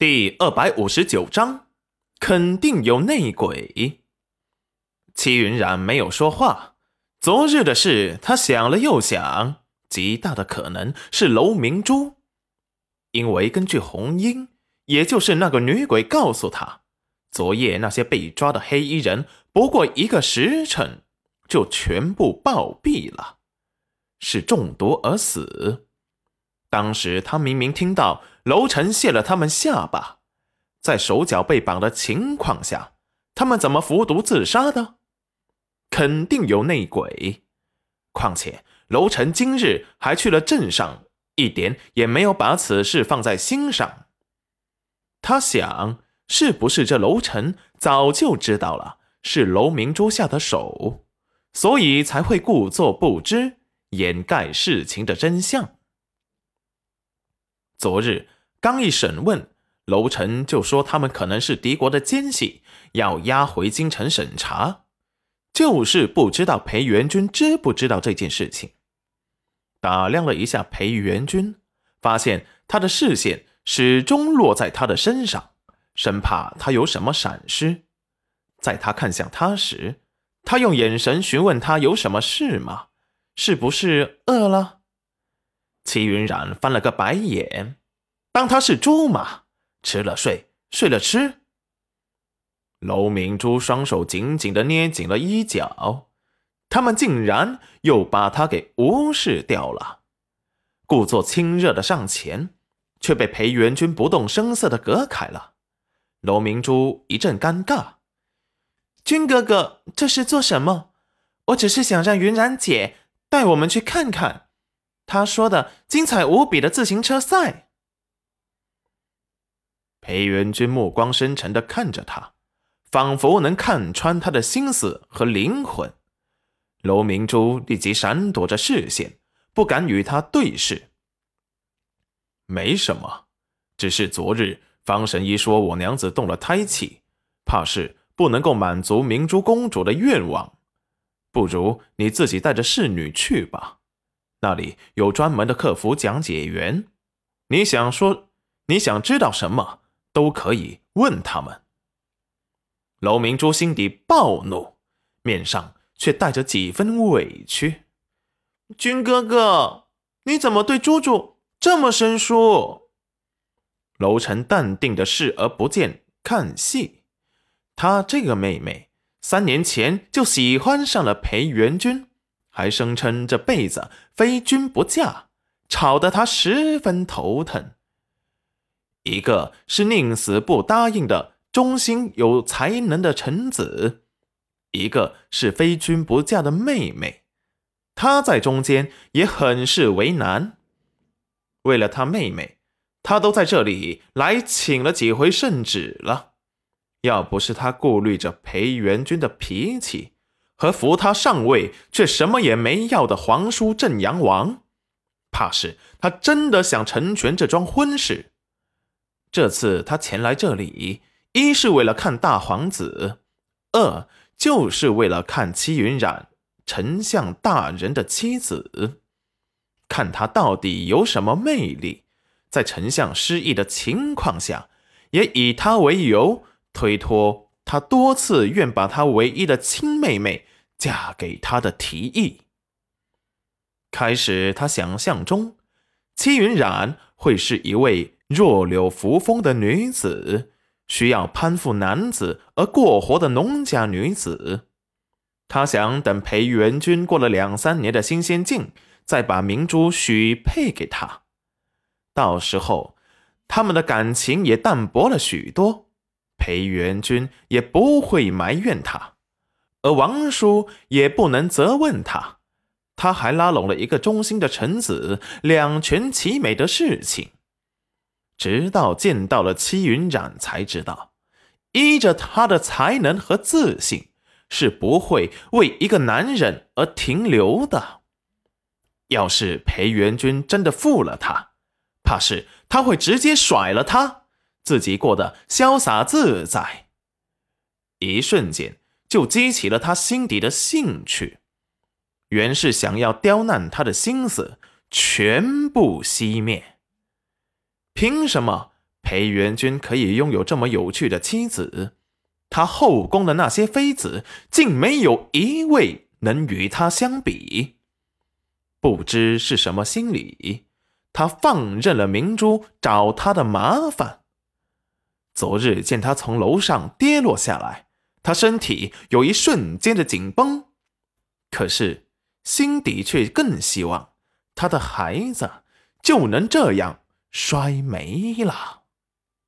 第二百五十九章，肯定有内鬼。戚云染没有说话。昨日的事，他想了又想，极大的可能是楼明珠，因为根据红英，也就是那个女鬼告诉他，昨夜那些被抓的黑衣人，不过一个时辰就全部暴毙了，是中毒而死。当时他明明听到楼臣卸了他们下巴，在手脚被绑的情况下，他们怎么服毒自杀的？肯定有内鬼。况且楼臣今日还去了镇上，一点也没有把此事放在心上。他想，是不是这楼臣早就知道了是楼明珠下的手，所以才会故作不知，掩盖事情的真相？昨日刚一审问，楼臣就说他们可能是敌国的奸细，要押回京城审查，就是不知道裴元君知不知道这件事情。打量了一下裴元君，发现他的视线始终落在他的身上，生怕他有什么闪失。在他看向他时，他用眼神询问他有什么事吗？是不是饿了？齐云染翻了个白眼，当他是猪吗？吃了睡，睡了吃。楼明珠双手紧紧的捏紧了衣角，他们竟然又把他给无视掉了。故作亲热的上前，却被裴元君不动声色的隔开了。楼明珠一阵尴尬：“君哥哥，这是做什么？我只是想让云然姐带我们去看看。”他说的精彩无比的自行车赛。裴元君目光深沉的看着他，仿佛能看穿他的心思和灵魂。楼明珠立即闪躲着视线，不敢与他对视。没什么，只是昨日方神医说我娘子动了胎气，怕是不能够满足明珠公主的愿望，不如你自己带着侍女去吧。那里有专门的客服讲解员，你想说，你想知道什么都可以问他们。楼明珠心底暴怒，面上却带着几分委屈。君哥哥，你怎么对猪猪这么生疏？楼臣淡定的视而不见，看戏。他这个妹妹三年前就喜欢上了裴元君。还声称这辈子非君不嫁，吵得他十分头疼。一个是宁死不答应的忠心有才能的臣子，一个是非君不嫁的妹妹，他在中间也很是为难。为了他妹妹，他都在这里来请了几回圣旨了。要不是他顾虑着裴元君的脾气。和扶他上位却什么也没要的皇叔镇阳王，怕是他真的想成全这桩婚事。这次他前来这里，一是为了看大皇子，二就是为了看戚云染，丞相大人的妻子，看他到底有什么魅力。在丞相失意的情况下，也以他为由推脱。他多次愿把他唯一的亲妹妹嫁给他的提议。开始，他想象中，戚云染会是一位弱柳扶风的女子，需要攀附男子而过活的农家女子。他想等裴元君过了两三年的新鲜劲，再把明珠许配给他。到时候，他们的感情也淡薄了许多。裴元君也不会埋怨他，而王叔也不能责问他，他还拉拢了一个忠心的臣子，两全其美的事情。直到见到了戚云染，才知道，依着他的才能和自信，是不会为一个男人而停留的。要是裴元君真的负了他，怕是他会直接甩了他。自己过得潇洒自在，一瞬间就激起了他心底的兴趣。原是想要刁难他的心思全部熄灭。凭什么裴元君可以拥有这么有趣的妻子，他后宫的那些妃子竟没有一位能与他相比。不知是什么心理，他放任了明珠找他的麻烦。昨日见他从楼上跌落下来，他身体有一瞬间的紧绷，可是心底却更希望他的孩子就能这样摔没了。